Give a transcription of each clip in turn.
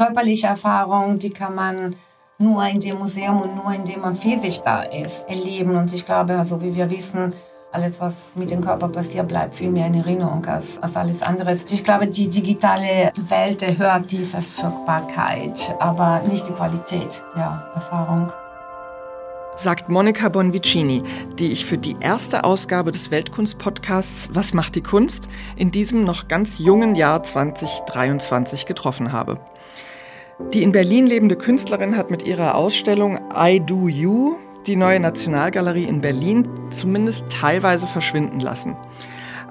körperliche Erfahrung, die kann man nur in dem Museum und nur indem man physisch da ist, erleben. Und ich glaube, also wie wir wissen, alles, was mit dem Körper passiert, bleibt viel mehr in Erinnerung als, als alles andere. Ich glaube, die digitale Welt erhöht die Verfügbarkeit, aber nicht die Qualität der Erfahrung sagt Monika Bonvicini, die ich für die erste Ausgabe des Weltkunst-Podcasts Was macht die Kunst in diesem noch ganz jungen Jahr 2023 getroffen habe. Die in Berlin lebende Künstlerin hat mit ihrer Ausstellung I Do You die neue Nationalgalerie in Berlin zumindest teilweise verschwinden lassen.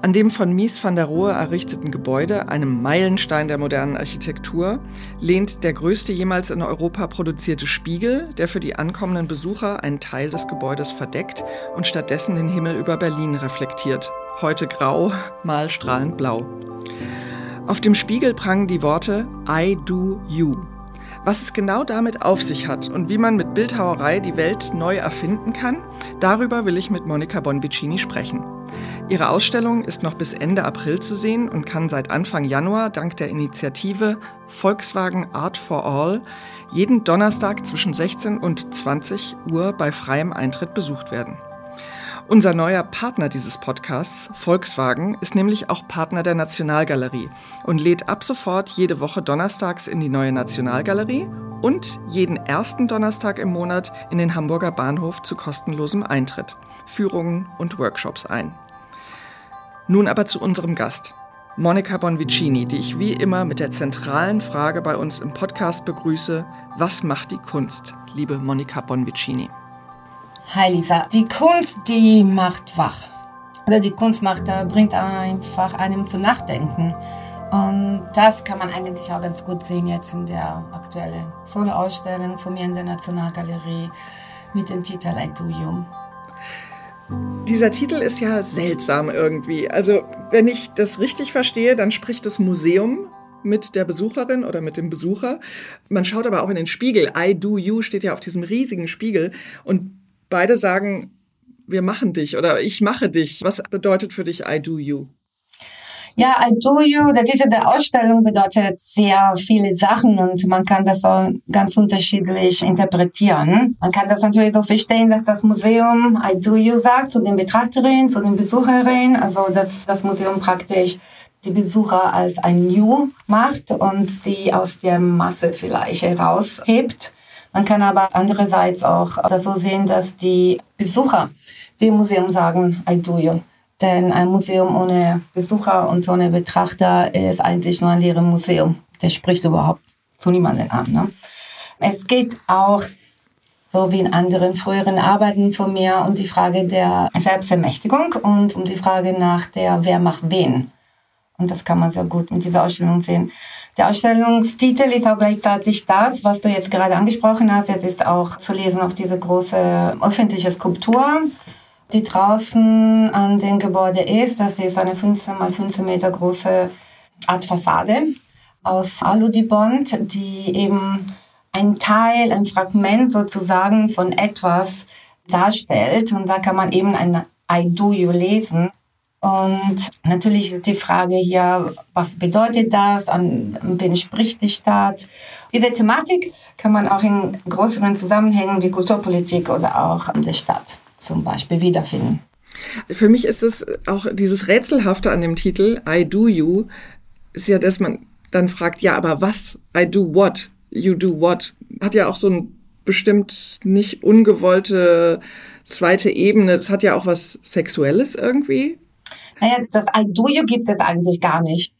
An dem von Mies van der Rohe errichteten Gebäude, einem Meilenstein der modernen Architektur, lehnt der größte jemals in Europa produzierte Spiegel, der für die ankommenden Besucher einen Teil des Gebäudes verdeckt und stattdessen den Himmel über Berlin reflektiert. Heute grau, mal strahlend blau. Auf dem Spiegel prangen die Worte I do you. Was es genau damit auf sich hat und wie man mit Bildhauerei die Welt neu erfinden kann, darüber will ich mit Monika Bonvicini sprechen. Ihre Ausstellung ist noch bis Ende April zu sehen und kann seit Anfang Januar dank der Initiative Volkswagen Art for All jeden Donnerstag zwischen 16 und 20 Uhr bei freiem Eintritt besucht werden. Unser neuer Partner dieses Podcasts, Volkswagen, ist nämlich auch Partner der Nationalgalerie und lädt ab sofort jede Woche donnerstags in die neue Nationalgalerie und jeden ersten Donnerstag im Monat in den Hamburger Bahnhof zu kostenlosem Eintritt, Führungen und Workshops ein. Nun aber zu unserem Gast. Monika Bonvicini, die ich wie immer mit der zentralen Frage bei uns im Podcast begrüße, was macht die Kunst, liebe Monika Bonvicini? Hi Lisa, die Kunst, die macht wach. Also die Kunst macht, bringt einfach einem zum Nachdenken. Und das kann man eigentlich auch ganz gut sehen jetzt in der aktuellen Solo-Ausstellung von mir in der Nationalgalerie mit dem Titel Ein Duium. Dieser Titel ist ja seltsam irgendwie. Also, wenn ich das richtig verstehe, dann spricht das Museum mit der Besucherin oder mit dem Besucher. Man schaut aber auch in den Spiegel. I do you steht ja auf diesem riesigen Spiegel und beide sagen, wir machen dich oder ich mache dich. Was bedeutet für dich I do you? Ja, I Do You, der Titel der Ausstellung bedeutet sehr viele Sachen und man kann das auch ganz unterschiedlich interpretieren. Man kann das natürlich so verstehen, dass das Museum I Do You sagt zu den Betrachterinnen, zu den Besucherinnen, also dass das Museum praktisch die Besucher als ein You macht und sie aus der Masse vielleicht heraushebt. Man kann aber andererseits auch das so sehen, dass die Besucher dem Museum sagen, I do you. Denn ein Museum ohne Besucher und ohne Betrachter ist eigentlich nur ein leeres Museum. Der spricht überhaupt zu niemanden an. Ne? Es geht auch, so wie in anderen früheren Arbeiten von mir, um die Frage der Selbstermächtigung und um die Frage nach der, wer macht wen. Und das kann man sehr gut in dieser Ausstellung sehen. Der Ausstellungstitel ist auch gleichzeitig das, was du jetzt gerade angesprochen hast. Jetzt ist auch zu lesen auf diese große öffentliche Skulptur die draußen an dem Gebäude ist. Das ist eine 15 mal 15 Meter große Art Fassade aus Aludibond, die eben ein Teil, ein Fragment sozusagen von etwas darstellt. Und da kann man eben ein I do you lesen. Und natürlich ist die Frage hier, was bedeutet das, an wen spricht die Stadt? Diese Thematik kann man auch in größeren Zusammenhängen wie Kulturpolitik oder auch an der Stadt zum Beispiel wiederfinden. Für mich ist es auch dieses Rätselhafte an dem Titel I do you, ist ja, dass man dann fragt, ja, aber was? I do what? You do what? Hat ja auch so ein bestimmt nicht ungewollte zweite Ebene. Das hat ja auch was Sexuelles irgendwie. Naja, das you gibt es eigentlich gar nicht.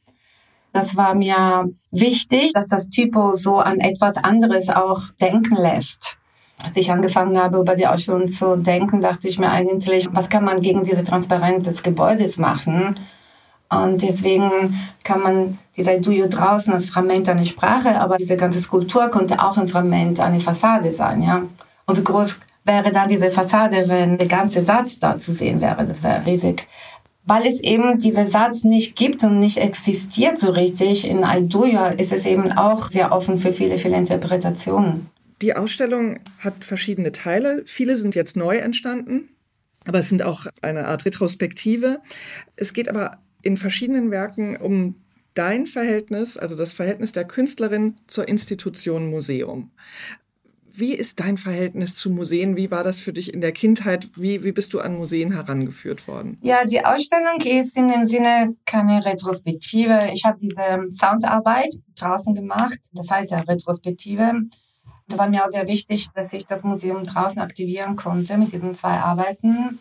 Das war mir wichtig, dass das Typo so an etwas anderes auch denken lässt. Als ich angefangen habe, über die Ausstellung zu denken, dachte ich mir eigentlich, was kann man gegen diese Transparenz des Gebäudes machen? Und deswegen kann man dieser Duo draußen als Fragment eine Sprache, aber diese ganze Skulptur konnte auch ein Fragment eine Fassade sein, ja. Und wie groß wäre dann diese Fassade, wenn der ganze Satz da zu sehen wäre? Das wäre riesig. Weil es eben diesen Satz nicht gibt und nicht existiert so richtig in Alduja, ist es eben auch sehr offen für viele, viele Interpretationen. Die Ausstellung hat verschiedene Teile. Viele sind jetzt neu entstanden, aber es sind auch eine Art Retrospektive. Es geht aber in verschiedenen Werken um dein Verhältnis, also das Verhältnis der Künstlerin zur Institution Museum. Wie ist dein Verhältnis zu Museen? Wie war das für dich in der Kindheit? Wie, wie bist du an Museen herangeführt worden? Ja, die Ausstellung ist in dem Sinne keine Retrospektive. Ich habe diese Soundarbeit draußen gemacht. Das heißt ja Retrospektive. Das war mir auch sehr wichtig, dass ich das Museum draußen aktivieren konnte mit diesen zwei Arbeiten,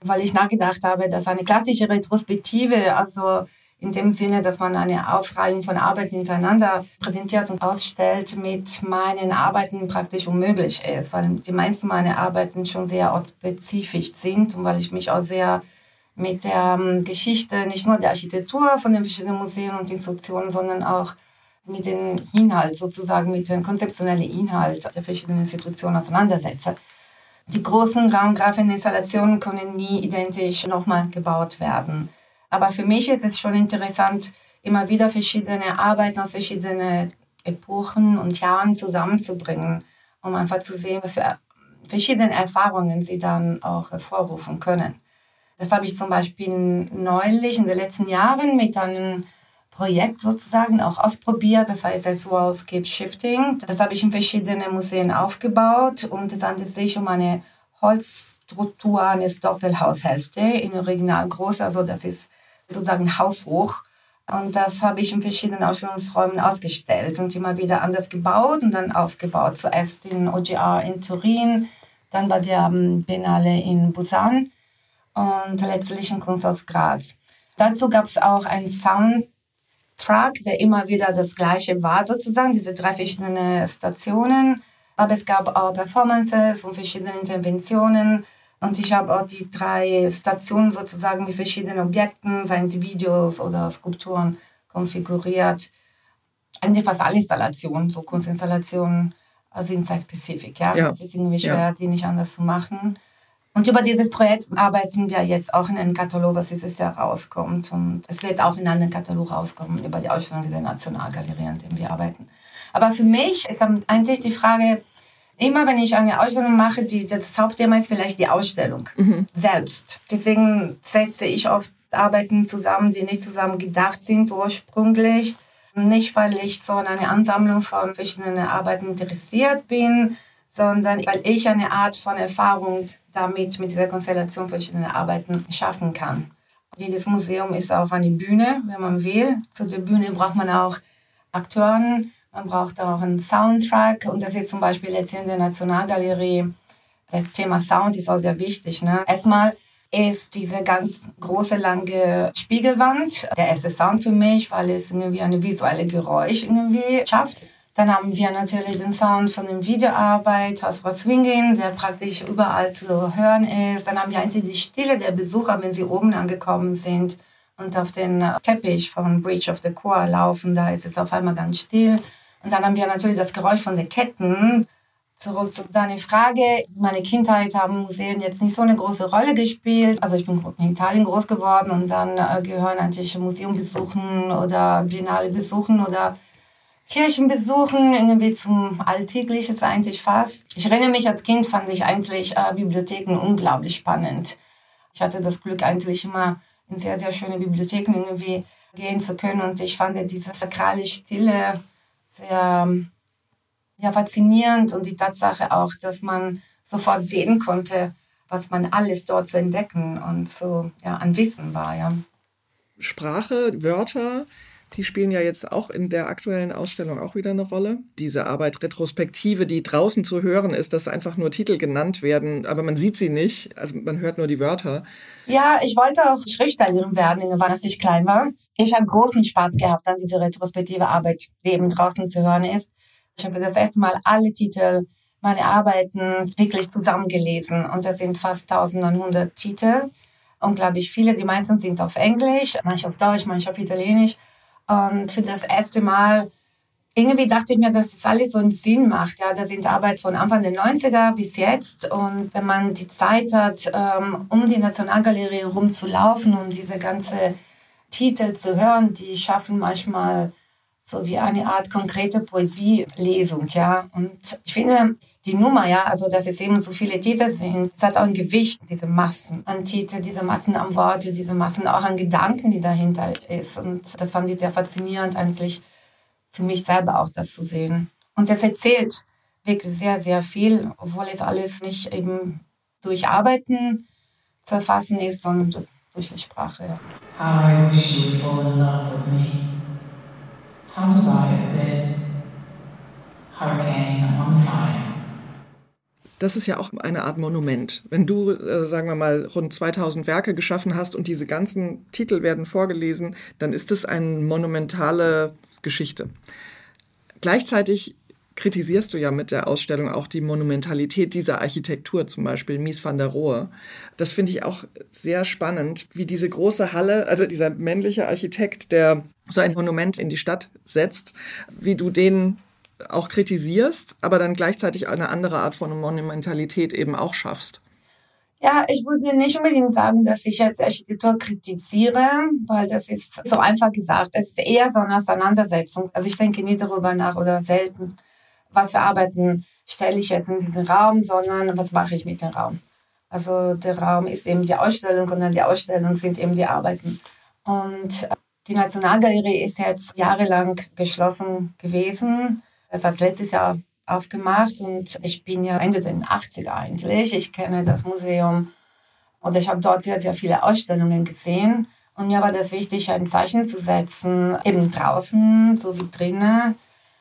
weil ich nachgedacht habe, dass eine klassische Retrospektive, also in dem Sinne, dass man eine Aufreihung von Arbeiten hintereinander präsentiert und ausstellt, mit meinen Arbeiten praktisch unmöglich ist, weil die meisten meiner Arbeiten schon sehr ortsspezifisch sind und weil ich mich auch sehr mit der ähm, Geschichte, nicht nur der Architektur von den verschiedenen Museen und Institutionen, sondern auch mit dem Inhalt, sozusagen mit dem konzeptionellen Inhalt der verschiedenen Institutionen auseinandersetze. Die großen Raumgrafeninstallationen können nie identisch nochmal gebaut werden. Aber für mich ist es schon interessant, immer wieder verschiedene Arbeiten aus verschiedenen Epochen und Jahren zusammenzubringen, um einfach zu sehen, was für verschiedene Erfahrungen sie dann auch hervorrufen können. Das habe ich zum Beispiel neulich in den letzten Jahren mit einem Projekt sozusagen auch ausprobiert. Das heißt as Wallscape Shifting. Das habe ich in verschiedenen Museen aufgebaut und es handelt sich um eine Holzstruktur eines Doppelhaushälfte in Original groß. Also das ist sozusagen haushoch. Und das habe ich in verschiedenen Ausstellungsräumen ausgestellt und immer wieder anders gebaut und dann aufgebaut. Zuerst in OGR in Turin, dann bei der ähm, Biennale in Busan und letztlich in Kunsthaus Graz. Dazu gab es auch einen Soundtrack, der immer wieder das gleiche war, sozusagen, diese drei verschiedene Stationen. Aber es gab auch Performances und verschiedene Interventionen und ich habe auch die drei Stationen sozusagen mit verschiedenen Objekten, seien sie Videos oder Skulpturen, konfiguriert. Eigentlich fast alle Installationen, so Kunstinstallationen, sind site-specific. Ja? ja. Es ist irgendwie schwer, ja. die nicht anders zu machen. Und über dieses Projekt arbeiten wir jetzt auch in einem Katalog, was dieses Jahr rauskommt. Und es wird auch in einem Katalog rauskommen über die Ausstellung der Nationalgalerie, an dem wir arbeiten. Aber für mich ist eigentlich die Frage, immer wenn ich eine Ausstellung mache, die, das Hauptthema ist vielleicht die Ausstellung mhm. selbst. Deswegen setze ich oft Arbeiten zusammen, die nicht zusammen gedacht sind ursprünglich. Nicht, weil ich so an eine Ansammlung von verschiedenen Arbeiten interessiert bin, sondern weil ich eine Art von Erfahrung damit, mit dieser Konstellation verschiedener Arbeiten schaffen kann. Jedes Museum ist auch eine Bühne, wenn man will. Zu der Bühne braucht man auch Akteuren, man braucht auch einen Soundtrack und das ist zum Beispiel jetzt in der Nationalgalerie. Das Thema Sound ist auch sehr wichtig. Ne? Erstmal ist diese ganz große, lange Spiegelwand der erste Sound für mich, weil es irgendwie eine visuelle Geräusch irgendwie schafft. Dann haben wir natürlich den Sound von der Videoarbeit, House Swinging, der praktisch überall zu hören ist. Dann haben wir eigentlich die Stille der Besucher, wenn sie oben angekommen sind und auf den Teppich von Breach of the Core laufen. Da ist es auf einmal ganz still. Und dann haben wir natürlich das Geräusch von den Ketten. Zurück zu deiner Frage. Meine Kindheit haben Museen jetzt nicht so eine große Rolle gespielt. Also ich bin in Italien groß geworden und dann äh, gehören eigentlich Museum besuchen oder Biennale besuchen oder Kirchen besuchen, irgendwie zum Alltäglichen eigentlich fast. Ich erinnere mich, als Kind fand ich eigentlich äh, Bibliotheken unglaublich spannend. Ich hatte das Glück, eigentlich immer in sehr, sehr schöne Bibliotheken irgendwie gehen zu können und ich fand diese sakrale Stille sehr ja, faszinierend und die Tatsache auch, dass man sofort sehen konnte, was man alles dort zu entdecken und so ja, an Wissen war. Ja. Sprache, Wörter, die spielen ja jetzt auch in der aktuellen Ausstellung auch wieder eine Rolle. Diese Arbeit Retrospektive, die draußen zu hören ist, dass einfach nur Titel genannt werden, aber man sieht sie nicht, also man hört nur die Wörter. Ja, ich wollte auch Schriftstellerin werden, wann ich klein war. Ich habe großen Spaß gehabt an diese retrospektive Arbeit, die eben draußen zu hören ist. Ich habe das erste Mal alle Titel meine Arbeiten wirklich zusammengelesen und das sind fast 1900 Titel. Unglaublich viele, die meisten sind auf Englisch, manche auf Deutsch, manche auf Italienisch. Und für das erste Mal, irgendwie dachte ich mir, dass das alles so einen Sinn macht. Ja, das sind Arbeit von Anfang der 90er bis jetzt. Und wenn man die Zeit hat, ähm, um die Nationalgalerie rumzulaufen und diese ganze Titel zu hören, die schaffen manchmal so wie eine Art konkrete Poesielesung, ja. Und ich finde, die Nummer, ja, also dass es eben so viele Titel sind, es hat auch ein Gewicht, diese Massen an Titel, diese Massen an Worte, diese Massen auch an Gedanken, die dahinter ist. Und das fand ich sehr faszinierend eigentlich für mich selber auch das zu sehen. Und das erzählt wirklich sehr, sehr viel, obwohl es alles nicht eben durch Arbeiten zu erfassen ist, sondern durch die Sprache. Ja. How I wish you would fall in love with me. How to die a bit. Hurricane on fire. Das ist ja auch eine Art Monument. Wenn du, äh, sagen wir mal, rund 2000 Werke geschaffen hast und diese ganzen Titel werden vorgelesen, dann ist es eine monumentale Geschichte. Gleichzeitig kritisierst du ja mit der Ausstellung auch die Monumentalität dieser Architektur, zum Beispiel Mies van der Rohe. Das finde ich auch sehr spannend, wie diese große Halle, also dieser männliche Architekt, der so ein Monument in die Stadt setzt, wie du den auch kritisierst, aber dann gleichzeitig eine andere Art von Monumentalität eben auch schaffst. Ja, ich würde nicht unbedingt sagen, dass ich als Architektur kritisiere, weil das ist so einfach gesagt. Es ist eher so eine Auseinandersetzung. Also ich denke nie darüber nach oder selten, was für Arbeiten stelle ich jetzt in diesen Raum, sondern was mache ich mit dem Raum. Also der Raum ist eben die Ausstellung und dann die Ausstellung sind eben die Arbeiten. Und die Nationalgalerie ist jetzt jahrelang geschlossen gewesen. Es hat letztes Jahr aufgemacht und ich bin ja Ende der 80er eigentlich. Ich kenne das Museum und ich habe dort sehr, sehr viele Ausstellungen gesehen. Und mir war das wichtig, ein Zeichen zu setzen, eben draußen so wie drinnen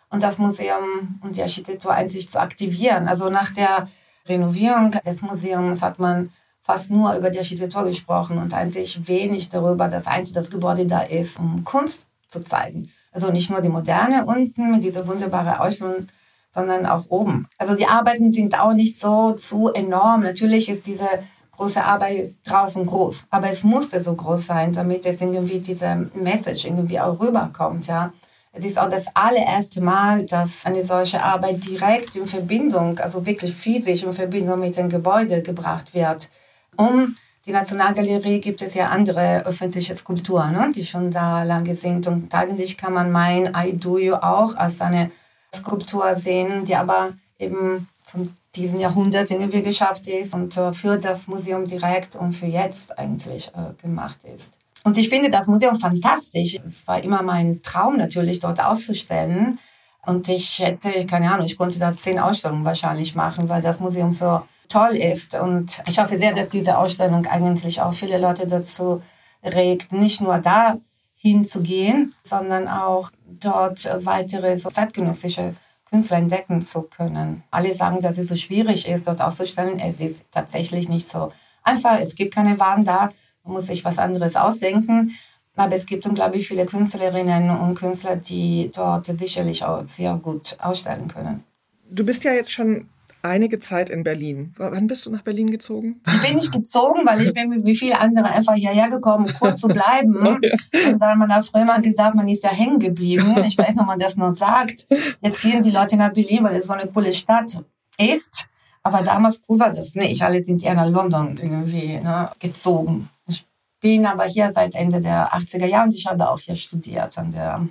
und das Museum und die Architektur eigentlich zu aktivieren. Also nach der Renovierung des Museums hat man fast nur über die Architektur gesprochen und eigentlich wenig darüber, dass eigentlich das Gebäude da ist, um Kunst zu zeigen. Also nicht nur die Moderne unten mit dieser wunderbaren Ausstellung, sondern auch oben. Also die Arbeiten sind auch nicht so zu enorm. Natürlich ist diese große Arbeit draußen groß, aber es musste so groß sein, damit es irgendwie diese Message irgendwie auch rüberkommt, ja. Es ist auch das allererste Mal, dass eine solche Arbeit direkt in Verbindung, also wirklich physisch in Verbindung mit dem Gebäude gebracht wird, um die Nationalgalerie gibt es ja andere öffentliche Skulpturen, ne, die schon da lange sind. Und eigentlich kann man mein You auch als eine Skulptur sehen, die aber eben von diesem Jahrhundert irgendwie geschafft ist und äh, für das Museum direkt und für jetzt eigentlich äh, gemacht ist. Und ich finde das Museum fantastisch. Es war immer mein Traum natürlich, dort auszustellen. Und ich hätte, keine Ahnung, ich konnte da zehn Ausstellungen wahrscheinlich machen, weil das Museum so toll ist. Und ich hoffe sehr, dass diese Ausstellung eigentlich auch viele Leute dazu regt, nicht nur da hinzugehen, sondern auch dort weitere so zeitgenössische Künstler entdecken zu können. Alle sagen, dass es so schwierig ist, dort auszustellen. Es ist tatsächlich nicht so einfach. Es gibt keine Waren da. Man muss sich was anderes ausdenken. Aber es gibt unglaublich viele Künstlerinnen und Künstler, die dort sicherlich auch sehr gut ausstellen können. Du bist ja jetzt schon einige Zeit in Berlin. Wann bist du nach Berlin gezogen? Ich bin nicht gezogen, weil ich bin wie viele andere einfach hierher gekommen, um kurz zu bleiben. Und dann man hat früher mal gesagt, man ist da hängen geblieben. Ich weiß ob man das noch sagt. Jetzt ziehen die Leute nach Berlin, weil es so eine coole Stadt ist. Aber damals cool war das nicht. Alle sind eher nach London irgendwie ne, gezogen. Ich bin aber hier seit Ende der 80er Jahre und ich habe auch hier studiert an der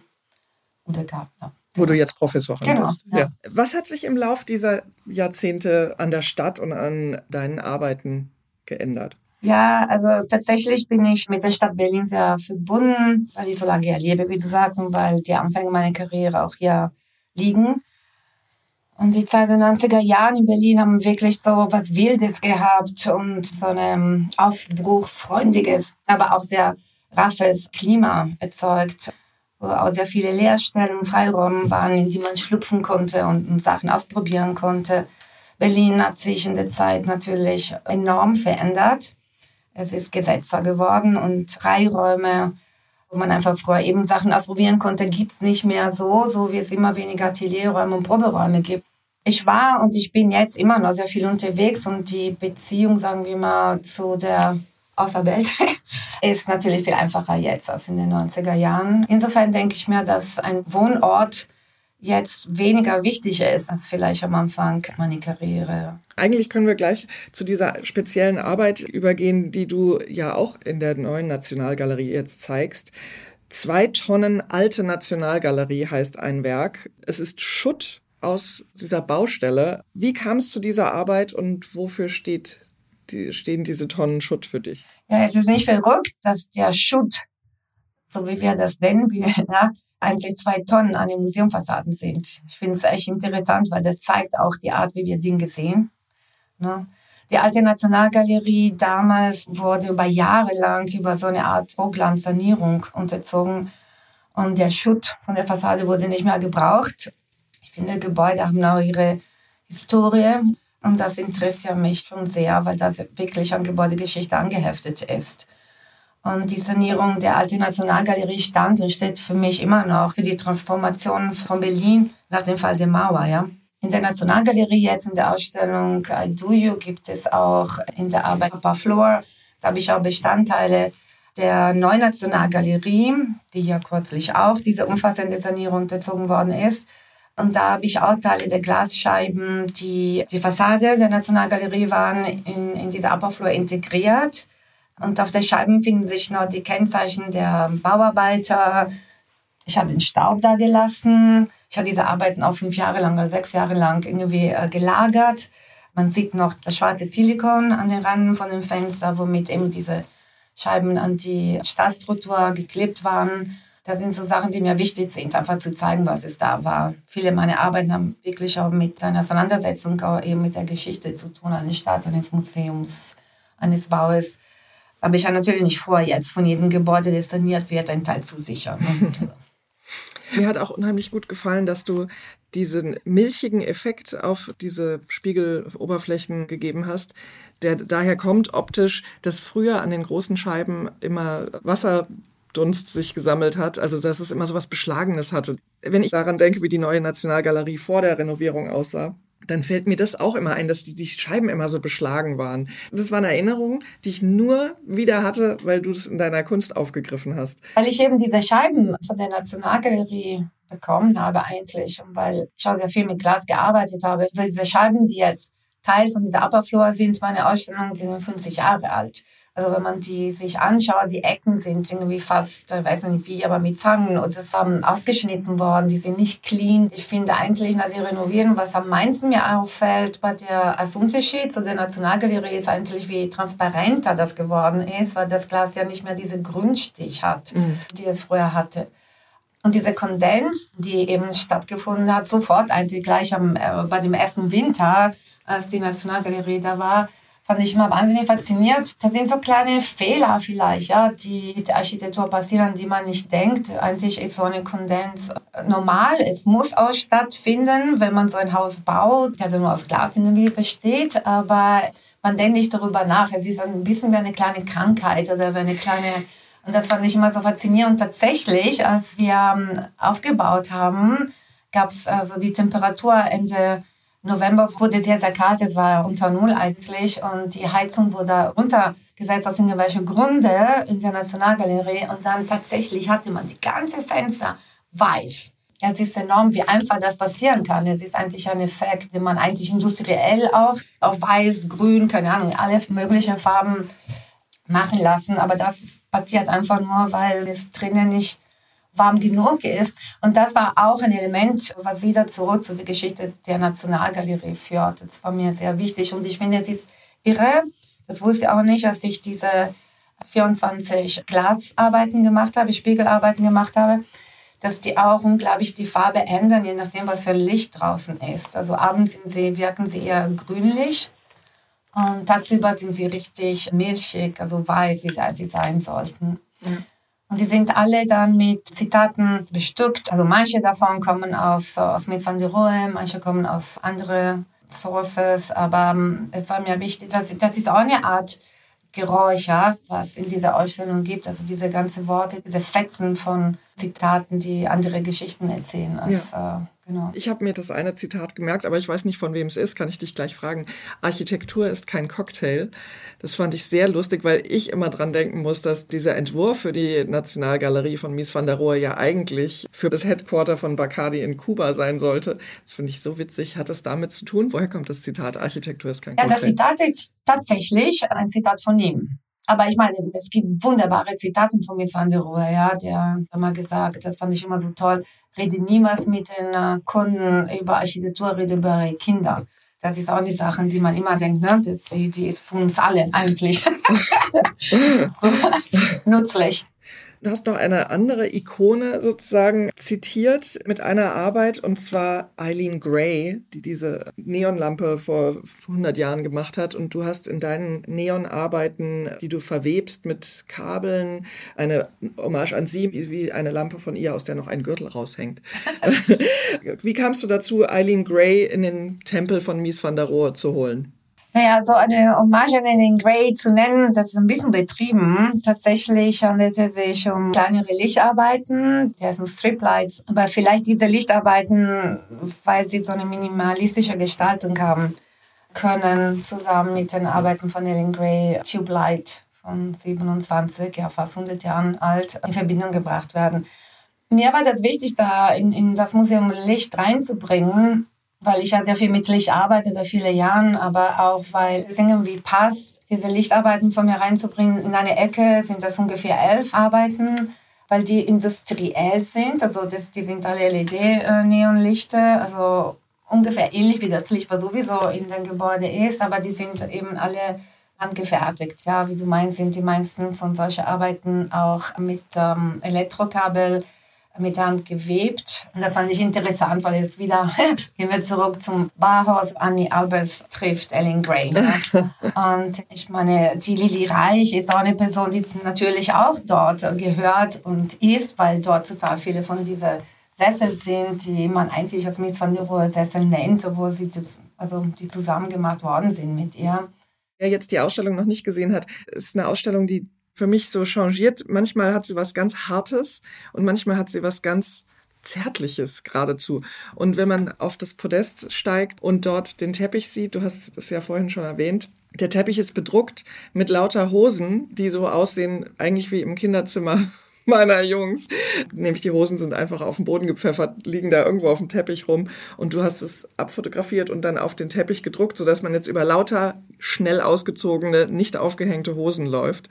UDK. Ja. Wo du jetzt Professorin genau, bist. Ja. Was hat sich im Lauf dieser Jahrzehnte an der Stadt und an deinen Arbeiten geändert? Ja, also tatsächlich bin ich mit der Stadt Berlin sehr verbunden, weil ich so lange hier lebe, wie du sagst, und weil die Anfänge meiner Karriere auch hier liegen. Und die Zeit der 90er Jahren in Berlin haben wirklich so was Wildes gehabt und so ein aufbruchfreundliches, aber auch sehr raffes Klima erzeugt auch sehr viele Lehrstellen, Freiräume waren, in die man schlüpfen konnte und Sachen ausprobieren konnte. Berlin hat sich in der Zeit natürlich enorm verändert. Es ist gesetzter geworden und Freiräume, wo man einfach früher eben Sachen ausprobieren konnte, gibt es nicht mehr so, so wie es immer weniger Atelierräume und Proberäume gibt. Ich war und ich bin jetzt immer noch sehr viel unterwegs und die Beziehung, sagen wir mal, zu der Außerwelt ist natürlich viel einfacher jetzt als in den 90er Jahren. Insofern denke ich mir, dass ein Wohnort jetzt weniger wichtig ist als vielleicht am Anfang meiner Karriere. Eigentlich können wir gleich zu dieser speziellen Arbeit übergehen, die du ja auch in der neuen Nationalgalerie jetzt zeigst. Zwei Tonnen alte Nationalgalerie heißt ein Werk. Es ist Schutt aus dieser Baustelle. Wie kam es zu dieser Arbeit und wofür steht die, stehen diese Tonnen Schutt für dich? Ja, es ist nicht verrückt, dass der Schutt, so wie wir das nennen, wie, ja, eigentlich zwei Tonnen an den Museumfassaden sind. Ich finde es echt interessant, weil das zeigt auch die Art, wie wir Dinge sehen. Ne? Die alte Nationalgalerie damals wurde über Jahre lang über so eine Art Hochglanzsanierung unterzogen und der Schutt von der Fassade wurde nicht mehr gebraucht. Ich finde, Gebäude haben auch ihre Historie und das interessiert mich schon sehr, weil das wirklich an Gebäudegeschichte angeheftet ist. Und die Sanierung der alten Nationalgalerie stand und steht für mich immer noch für die Transformation von Berlin nach dem Fall der Mauer. Ja. In der Nationalgalerie jetzt in der Ausstellung I Do You gibt es auch in der Arbeit Upper Floor, da habe ich auch Bestandteile der neuen Nationalgalerie, die ja kürzlich auch diese umfassende Sanierung unterzogen worden ist. Und da habe ich auch Teile der Glasscheiben, die die Fassade der Nationalgalerie waren, in, in diese Upper Floor integriert. Und auf den Scheiben finden sich noch die Kennzeichen der Bauarbeiter. Ich habe den Staub da gelassen. Ich habe diese Arbeiten auch fünf Jahre lang oder sechs Jahre lang irgendwie äh, gelagert. Man sieht noch das schwarze Silikon an den Randen von dem Fenster, womit eben diese Scheiben an die Stahlstruktur geklebt waren. Das sind so Sachen, die mir wichtig sind, einfach zu zeigen, was es da war. Viele meiner Arbeiten haben wirklich auch mit einer Auseinandersetzung, auch eben mit der Geschichte zu tun, eines Stadt, eines Museums, eines Baues. Aber ich habe natürlich nicht vor, jetzt von jedem Gebäude, das saniert wird, einen Teil zu sichern. Mir hat auch unheimlich gut gefallen, dass du diesen milchigen Effekt auf diese Spiegeloberflächen gegeben hast, der daher kommt optisch, dass früher an den großen Scheiben immer Wasserdunst sich gesammelt hat, also dass es immer so was Beschlagenes hatte. Wenn ich daran denke, wie die neue Nationalgalerie vor der Renovierung aussah, dann fällt mir das auch immer ein, dass die, die Scheiben immer so beschlagen waren. Das war eine Erinnerung, die ich nur wieder hatte, weil du das in deiner Kunst aufgegriffen hast. Weil ich eben diese Scheiben von der Nationalgalerie bekommen habe eigentlich und weil ich auch sehr viel mit Glas gearbeitet habe. Also diese Scheiben, die jetzt Teil von dieser Upper Floor sind, meine Ausstellung, sind 50 Jahre alt. Also wenn man die sich anschaut, die Ecken sind irgendwie fast, ich weiß nicht wie, aber mit Zangen und es haben ausgeschnitten worden, die sind nicht clean. Ich finde eigentlich nach der Renovierung, was am meisten mir auffällt bei der als Unterschied zu der Nationalgalerie ist eigentlich, wie transparenter das geworden ist, weil das Glas ja nicht mehr diese Grünstich hat, mhm. die es früher hatte. Und diese Kondens, die eben stattgefunden hat, sofort eigentlich gleich am, äh, bei dem ersten Winter, als die Nationalgalerie da war, fand ich immer wahnsinnig fasziniert. Das sind so kleine Fehler vielleicht, ja, die mit der Architektur passieren, die man nicht denkt. Eigentlich ist so eine Kondens normal. Es muss auch stattfinden, wenn man so ein Haus baut, der nur aus Glas irgendwie besteht. Aber man denkt nicht darüber nach. Es ist ein bisschen wie eine kleine Krankheit oder wie eine kleine und das fand ich immer so faszinierend. Tatsächlich, als wir ähm, aufgebaut haben, gab es also die Temperatur Ende November wurde sehr, sehr kalt, es war unter Null eigentlich und die Heizung wurde runtergesetzt aus irgendwelchen Gründen in der Nationalgalerie und dann tatsächlich hatte man die ganze Fenster weiß. Es ist enorm, wie einfach das passieren kann. Es ist eigentlich ein Effekt, den man eigentlich industriell auch auf weiß, grün, keine Ahnung, alle möglichen Farben machen lassen. Aber das passiert einfach nur, weil es drinnen nicht warm genug ist. Und das war auch ein Element, was wieder zurück zu der Geschichte der Nationalgalerie führt. Das war mir sehr wichtig. Und ich finde, es ist irre, das wusste ich auch nicht, als ich diese 24 Glasarbeiten gemacht habe, Spiegelarbeiten gemacht habe, dass die auch unglaublich die Farbe ändern, je nachdem, was für Licht draußen ist. Also abends sind sie, wirken sie eher grünlich und tagsüber sind sie richtig milchig, also weiß, wie sie eigentlich sein sollten. Ja. Und die sind alle dann mit Zitaten bestückt. Also manche davon kommen aus, aus Mit van der Rohe, manche kommen aus anderen Sources. Aber ähm, es war mir wichtig, das, das ist auch eine Art Geräuscher, was in dieser Ausstellung gibt. Also diese ganzen Worte, diese Fetzen von Zitaten, die andere Geschichten erzählen. Als, ja. äh, Genau. Ich habe mir das eine Zitat gemerkt, aber ich weiß nicht, von wem es ist, kann ich dich gleich fragen. Architektur ist kein Cocktail. Das fand ich sehr lustig, weil ich immer dran denken muss, dass dieser Entwurf für die Nationalgalerie von Mies van der Rohe ja eigentlich für das Headquarter von Bacardi in Kuba sein sollte. Das finde ich so witzig. Hat das damit zu tun? Woher kommt das Zitat? Architektur ist kein ja, Cocktail. Ja, das Zitat ist tatsächlich ein Zitat von ihm. Aber ich meine, es gibt wunderbare Zitate von Miss van der Rohe, ja, der hat immer gesagt, das fand ich immer so toll, rede niemals mit den äh, Kunden über Architektur, rede über ihre Kinder. Das ist auch die Sachen, die man immer denkt, ne? Die, die ist für uns alle eigentlich so nützlich. Du hast noch eine andere Ikone sozusagen zitiert mit einer Arbeit und zwar Eileen Gray, die diese Neonlampe vor 100 Jahren gemacht hat und du hast in deinen Neonarbeiten, die du verwebst mit Kabeln, eine Hommage an sie, wie eine Lampe von ihr, aus der noch ein Gürtel raushängt. wie kamst du dazu, Eileen Gray in den Tempel von Mies van der Rohe zu holen? Naja, so eine Hommage an den Grey zu nennen, das ist ein bisschen betrieben. Tatsächlich handelt es sich um kleinere Lichtarbeiten. Das sind Striplights. Aber vielleicht diese Lichtarbeiten, weil sie so eine minimalistische Gestaltung haben, können zusammen mit den Arbeiten von Ellen Gray Tube Light von 27, ja fast 100 Jahren alt, in Verbindung gebracht werden. Mir war das wichtig, da in, in das Museum Licht reinzubringen, weil ich ja sehr viel mit Licht arbeite, seit vielen Jahren, aber auch weil es irgendwie passt, diese Lichtarbeiten von mir reinzubringen. In eine Ecke sind das ungefähr elf Arbeiten, weil die industriell sind. Also das, die sind alle LED-Neonlichter, also ungefähr ähnlich wie das Licht, was sowieso in dem Gebäude ist, aber die sind eben alle handgefertigt. Ja, wie du meinst, sind die meisten von solchen Arbeiten auch mit ähm, Elektrokabel mit der Hand gewebt. Und das fand ich interessant, weil jetzt wieder gehen wir zurück zum Barhaus. Annie Albers trifft Ellen Gray. Ne? und ich meine, die Lili Reich ist auch eine Person, die natürlich auch dort gehört und ist, weil dort total viele von diesen Sessel sind, die man eigentlich als Miss van der Rohe Sessel nennt, obwohl sie das, also die zusammen gemacht worden sind mit ihr. Wer jetzt die Ausstellung noch nicht gesehen hat, ist eine Ausstellung, die für mich so changiert. Manchmal hat sie was ganz Hartes und manchmal hat sie was ganz Zärtliches geradezu. Und wenn man auf das Podest steigt und dort den Teppich sieht, du hast es ja vorhin schon erwähnt, der Teppich ist bedruckt mit lauter Hosen, die so aussehen, eigentlich wie im Kinderzimmer meiner Jungs. Nämlich die Hosen sind einfach auf den Boden gepfeffert, liegen da irgendwo auf dem Teppich rum und du hast es abfotografiert und dann auf den Teppich gedruckt, sodass man jetzt über lauter schnell ausgezogene, nicht aufgehängte Hosen läuft.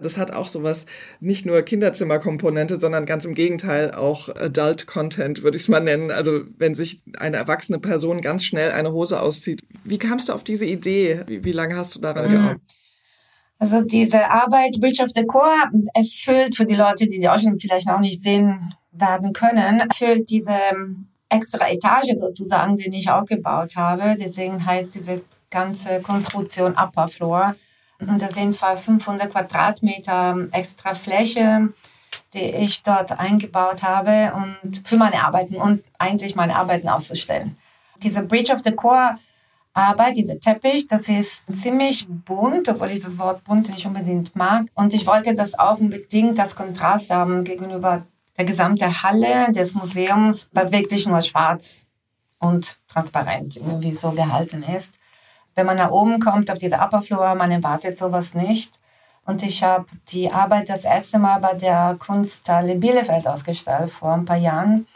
Das hat auch sowas, nicht nur Kinderzimmerkomponente, sondern ganz im Gegenteil auch Adult Content, würde ich es mal nennen. Also wenn sich eine erwachsene Person ganz schnell eine Hose auszieht. Wie kamst du auf diese Idee? Wie, wie lange hast du daran mhm. gearbeitet? Also diese Arbeit Bridge of the Core, es füllt für die Leute, die die Ausstellung vielleicht noch nicht sehen werden können, füllt diese extra Etage sozusagen, die ich aufgebaut habe. Deswegen heißt diese ganze Konstruktion Upper Floor. Und das sind fast 500 Quadratmeter extra Fläche, die ich dort eingebaut habe und für meine Arbeiten und eigentlich meine Arbeiten auszustellen. Diese Bridge of the Core aber dieser Teppich, das ist ziemlich bunt, obwohl ich das Wort bunt nicht unbedingt mag. Und ich wollte das auch unbedingt das Kontrast haben gegenüber der gesamten Halle des Museums, was wirklich nur schwarz und transparent irgendwie so gehalten ist. Wenn man nach oben kommt auf diese Upper Floor, man erwartet sowas nicht. Und ich habe die Arbeit das erste Mal bei der Kunsthalle Bielefeld ausgestellt vor ein paar Jahren.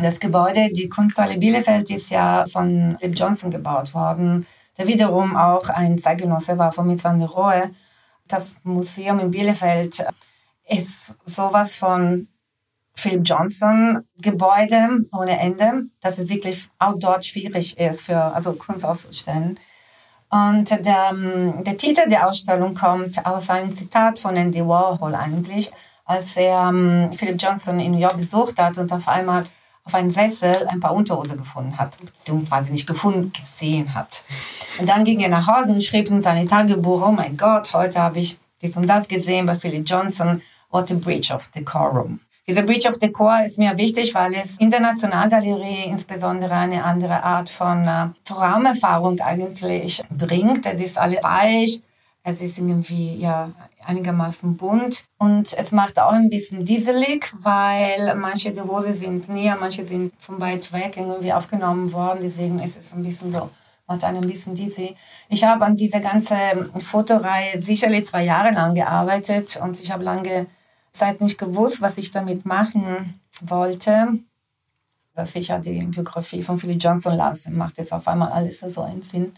Das Gebäude, die Kunsthalle Bielefeld, ist ja von Lip Johnson gebaut worden, der wiederum auch ein Zeitgenosse war von Miss van der Rohe. Das Museum in Bielefeld ist sowas von Philip Johnson Gebäude ohne Ende, dass es wirklich auch dort schwierig ist, für also Kunst auszustellen. Und der, der Titel der Ausstellung kommt aus einem Zitat von Andy Warhol eigentlich, als er um, Philip Johnson in New York besucht hat und auf einmal auf einem Sessel ein paar Unterhose gefunden hat, beziehungsweise nicht gefunden, gesehen hat. Und dann ging er nach Hause und schrieb in seine Tagebuch, oh mein Gott, heute habe ich dies und das gesehen bei Philip Johnson, what a breach of decorum. Dieser Breach of Decor ist mir wichtig, weil es in der Nationalgalerie insbesondere eine andere Art von äh, Raumerfahrung eigentlich bringt. Es ist alle weich, es ist irgendwie ja einigermaßen bunt und es macht auch ein bisschen dieselig, weil manche der Hose sind näher, manche sind von weit weg irgendwie aufgenommen worden. Deswegen ist es ein bisschen so, macht einen ein bisschen dizzy. Ich habe an dieser ganzen Fotoreihe sicherlich zwei Jahre lang gearbeitet und ich habe lange Zeit nicht gewusst, was ich damit machen wollte. Dass ich ja die Biografie von Philip Johnson las, macht jetzt auf einmal alles so einen Sinn.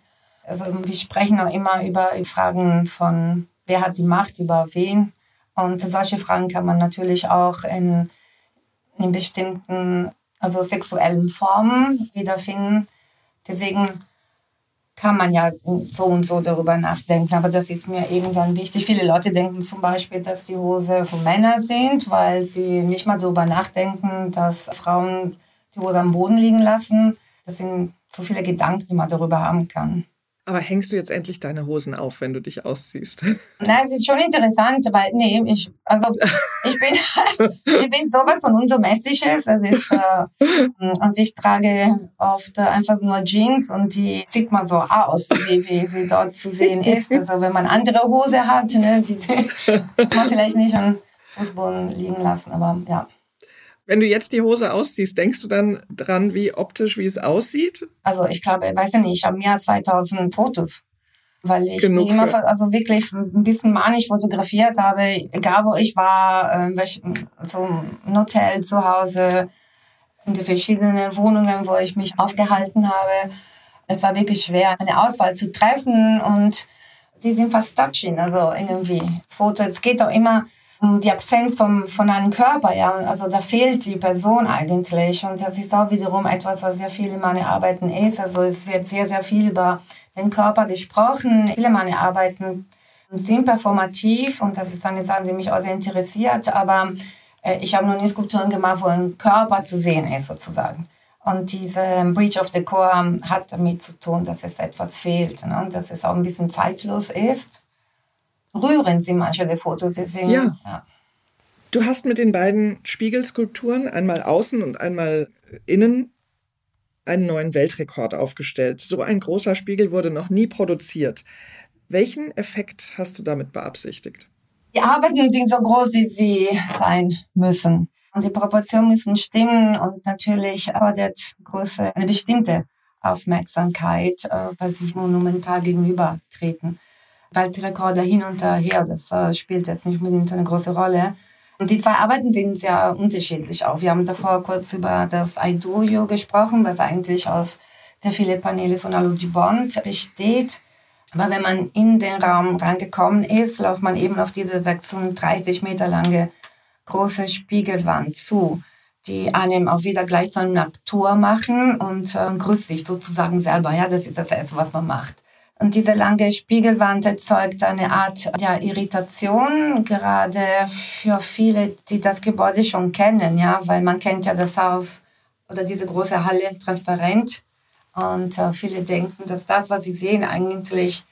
Also wir sprechen auch immer über Fragen von wer hat die Macht über wen. Und solche Fragen kann man natürlich auch in, in bestimmten, also sexuellen Formen wiederfinden. Deswegen kann man ja so und so darüber nachdenken. Aber das ist mir eben dann wichtig. Viele Leute denken zum Beispiel, dass die Hose für Männer sind, weil sie nicht mal darüber nachdenken, dass Frauen die Hose am Boden liegen lassen. Das sind so viele Gedanken, die man darüber haben kann. Aber hängst du jetzt endlich deine Hosen auf, wenn du dich ausziehst? Na, es ist schon interessant, weil, nee, ich, also, ich bin, ich bin sowas von undomestisches. Das ist, äh, und ich trage oft einfach nur Jeans und die sieht man so aus, wie, wie, wie dort zu sehen ist. Also, wenn man andere Hose hat, ne, die, die kann man vielleicht nicht am Fußboden liegen lassen, aber ja. Wenn du jetzt die Hose ausziehst, denkst du dann dran, wie optisch, wie es aussieht? Also ich glaube, weiß ich nicht, ich habe mehr als 2000 Fotos, weil ich Genug die immer, also wirklich ein bisschen manisch fotografiert habe, egal wo ich war, äh, so ein Hotel zu Hause, in die verschiedenen Wohnungen, wo ich mich aufgehalten habe. Es war wirklich schwer, eine Auswahl zu treffen und die sind fast touching, also irgendwie. Das Foto, es geht doch immer die Absenz vom, von einem Körper, ja, also da fehlt die Person eigentlich. Und das ist auch wiederum etwas, was sehr viel in meinen Arbeiten ist, also es wird sehr, sehr viel über den Körper gesprochen, viele meiner Arbeiten sind performativ und das ist eine Sache, die mich auch sehr interessiert, aber äh, ich habe noch nie Skulpturen gemacht, wo ein Körper zu sehen ist sozusagen. Und diese Breach of the Core hat damit zu tun, dass es etwas fehlt, ne? dass es auch ein bisschen zeitlos ist rühren sie manche der Fotos. Deswegen, ja. ja. Du hast mit den beiden Spiegelskulpturen, einmal außen und einmal innen, einen neuen Weltrekord aufgestellt. So ein großer Spiegel wurde noch nie produziert. Welchen Effekt hast du damit beabsichtigt? Die Arbeiten sind so groß, wie sie sein müssen. Und die Proportionen müssen stimmen und natürlich erfordert Größe eine bestimmte Aufmerksamkeit, äh, weil sich monumental gegenübertreten. Weltrekorde hin und her. Das äh, spielt jetzt nicht unbedingt eine große Rolle. Und die zwei Arbeiten sind sehr unterschiedlich auch. Wir haben davor kurz über das Aidoyo gesprochen, was eigentlich aus vielen Paneele von Aludibond besteht. Aber wenn man in den Raum reingekommen ist, läuft man eben auf diese 36 Meter lange große Spiegelwand zu, die einem auch wieder gleich zu einer Natur machen und äh, grüßt sich sozusagen selber. Ja, das ist das Erste, was man macht. Und diese lange Spiegelwand erzeugt eine Art ja, Irritation, gerade für viele, die das Gebäude schon kennen, ja, weil man kennt ja das Haus oder diese große Halle transparent. Und äh, viele denken, dass das, was sie sehen, eigentlich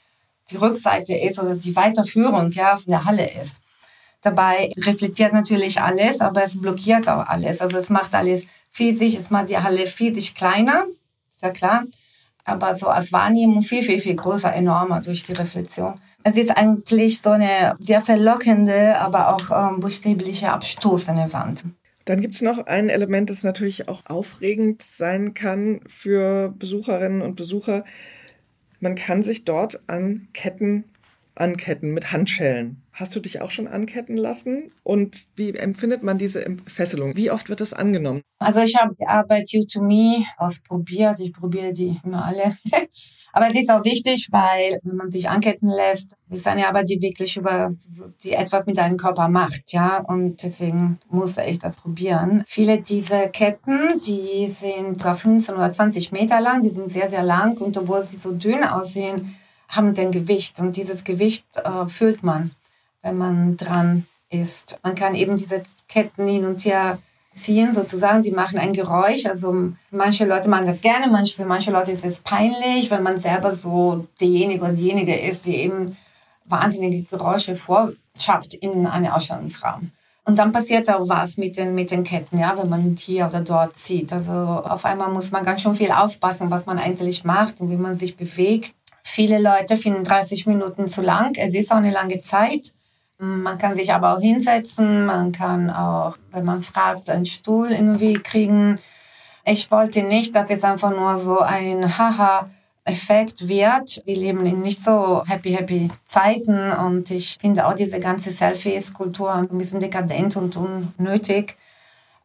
die Rückseite ist oder die Weiterführung ja, von der Halle ist. Dabei reflektiert natürlich alles, aber es blockiert auch alles. Also es macht alles viel es macht die Halle viel kleiner, ist ja klar aber so als Wahrnehmung viel, viel, viel größer, enormer durch die Reflexion. Es ist eigentlich so eine sehr verlockende, aber auch ähm, buchstäbliche abstoßende Wand. Dann gibt es noch ein Element, das natürlich auch aufregend sein kann für Besucherinnen und Besucher. Man kann sich dort an Ketten anketten mit Handschellen. Hast du dich auch schon anketten lassen? Und wie empfindet man diese Fesselung? Wie oft wird das angenommen? Also ich habe die Arbeit You to Me ausprobiert. Ich probiere die immer alle. Aber es ist auch wichtig, weil wenn man sich anketten lässt, ist eine Arbeit, die wirklich über, die etwas mit deinem Körper macht, ja. Und deswegen muss ich das probieren. Viele dieser Ketten, die sind sogar 15 oder 20 Meter lang, die sind sehr, sehr lang und obwohl sie so dünn aussehen, haben sie ein Gewicht und dieses Gewicht äh, fühlt man, wenn man dran ist. Man kann eben diese Ketten hin und her ziehen, sozusagen, die machen ein Geräusch. Also manche Leute machen das gerne, für manche Leute ist es peinlich, wenn man selber so derjenige oder diejenige ist, die eben wahnsinnige Geräusche vorschafft in einem Ausstellungsraum. Und dann passiert auch was mit den, mit den Ketten, ja, wenn man hier oder dort zieht. Also auf einmal muss man ganz schön viel aufpassen, was man eigentlich macht und wie man sich bewegt. Viele Leute finden 30 Minuten zu lang. Es ist auch eine lange Zeit. Man kann sich aber auch hinsetzen. Man kann auch, wenn man fragt, einen Stuhl irgendwie kriegen. Ich wollte nicht, dass es einfach nur so ein Haha-Effekt wird. Wir leben in nicht so happy, happy Zeiten und ich finde auch diese ganze Selfie-Skulptur ein bisschen dekadent und unnötig.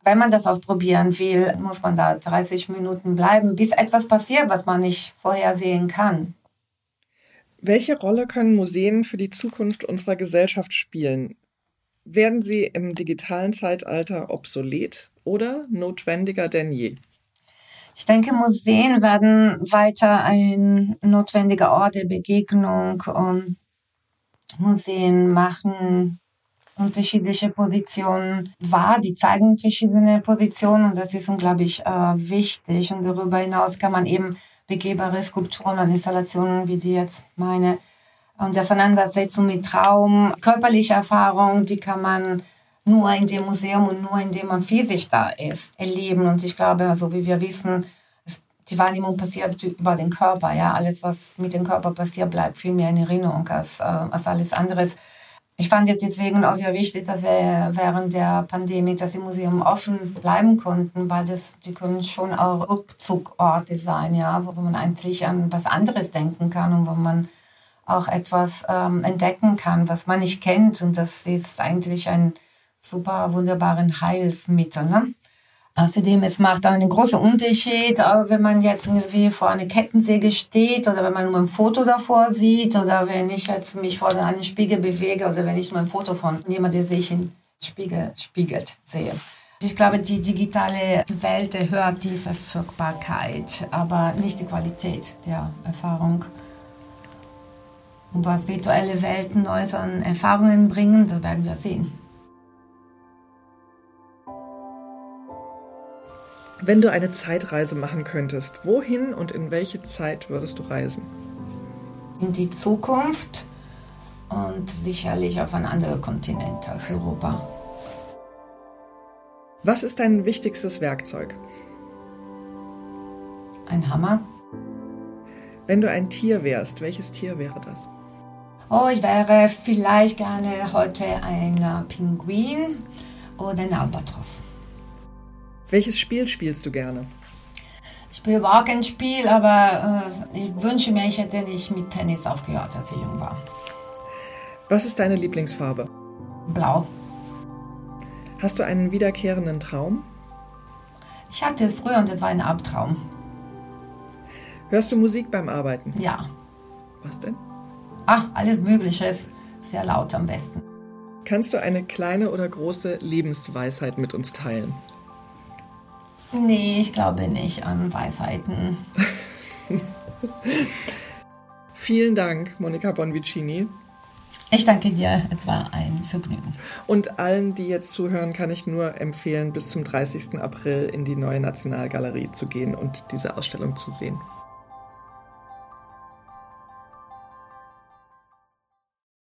Wenn man das ausprobieren will, muss man da 30 Minuten bleiben, bis etwas passiert, was man nicht vorhersehen kann. Welche Rolle können Museen für die Zukunft unserer Gesellschaft spielen? Werden sie im digitalen Zeitalter obsolet oder notwendiger denn je? Ich denke, Museen werden weiter ein notwendiger Ort der Begegnung und Museen machen unterschiedliche Positionen wahr, die zeigen verschiedene Positionen und das ist unglaublich äh, wichtig. Und darüber hinaus kann man eben begehbare Skulpturen und Installationen, wie die jetzt meine, und das Auseinandersetzen mit Traum, körperliche Erfahrung, die kann man nur in dem Museum und nur indem man physisch da ist, erleben. Und ich glaube, also wie wir wissen, die Wahrnehmung passiert über den Körper. Ja, alles, was mit dem Körper passiert, bleibt viel mehr in Erinnerung als, äh, als alles andere. Ich fand jetzt deswegen auch sehr wichtig, dass wir während der Pandemie, dass die Museen offen bleiben konnten, weil das, die können schon auch Rückzugorte sein, ja, wo man eigentlich an was anderes denken kann und wo man auch etwas ähm, entdecken kann, was man nicht kennt. Und das ist eigentlich ein super wunderbaren Heilsmittel. Ne? Außerdem, es macht auch einen großen Unterschied, wenn man jetzt irgendwie vor einer Kettensäge steht oder wenn man nur ein Foto davor sieht oder wenn ich jetzt mich vor einem Spiegel bewege oder wenn ich nur ein Foto von jemandem, der sich im Spiegel spiegelt, sehe. Ich glaube, die digitale Welt erhöht die Verfügbarkeit, aber nicht die Qualität der Erfahrung. Und was virtuelle Welten neue Erfahrungen bringen, das werden wir sehen. Wenn du eine Zeitreise machen könntest, wohin und in welche Zeit würdest du reisen? In die Zukunft und sicherlich auf einen anderen Kontinent als Europa. Was ist dein wichtigstes Werkzeug? Ein Hammer. Wenn du ein Tier wärst, welches Tier wäre das? Oh, ich wäre vielleicht gerne heute ein Pinguin oder ein Albatros. Welches Spiel spielst du gerne? Ich spiele überhaupt kein Spiel, aber äh, ich wünsche mir, ich hätte nicht mit Tennis aufgehört, als ich jung war. Was ist deine Lieblingsfarbe? Blau. Hast du einen wiederkehrenden Traum? Ich hatte es früher und es war ein Albtraum. Hörst du Musik beim Arbeiten? Ja. Was denn? Ach, alles Mögliche. Sehr laut am besten. Kannst du eine kleine oder große Lebensweisheit mit uns teilen? Nee, ich glaube nicht an Weisheiten. Vielen Dank, Monika Bonvicini. Ich danke dir, es war ein Vergnügen. Und allen, die jetzt zuhören, kann ich nur empfehlen, bis zum 30. April in die neue Nationalgalerie zu gehen und diese Ausstellung zu sehen.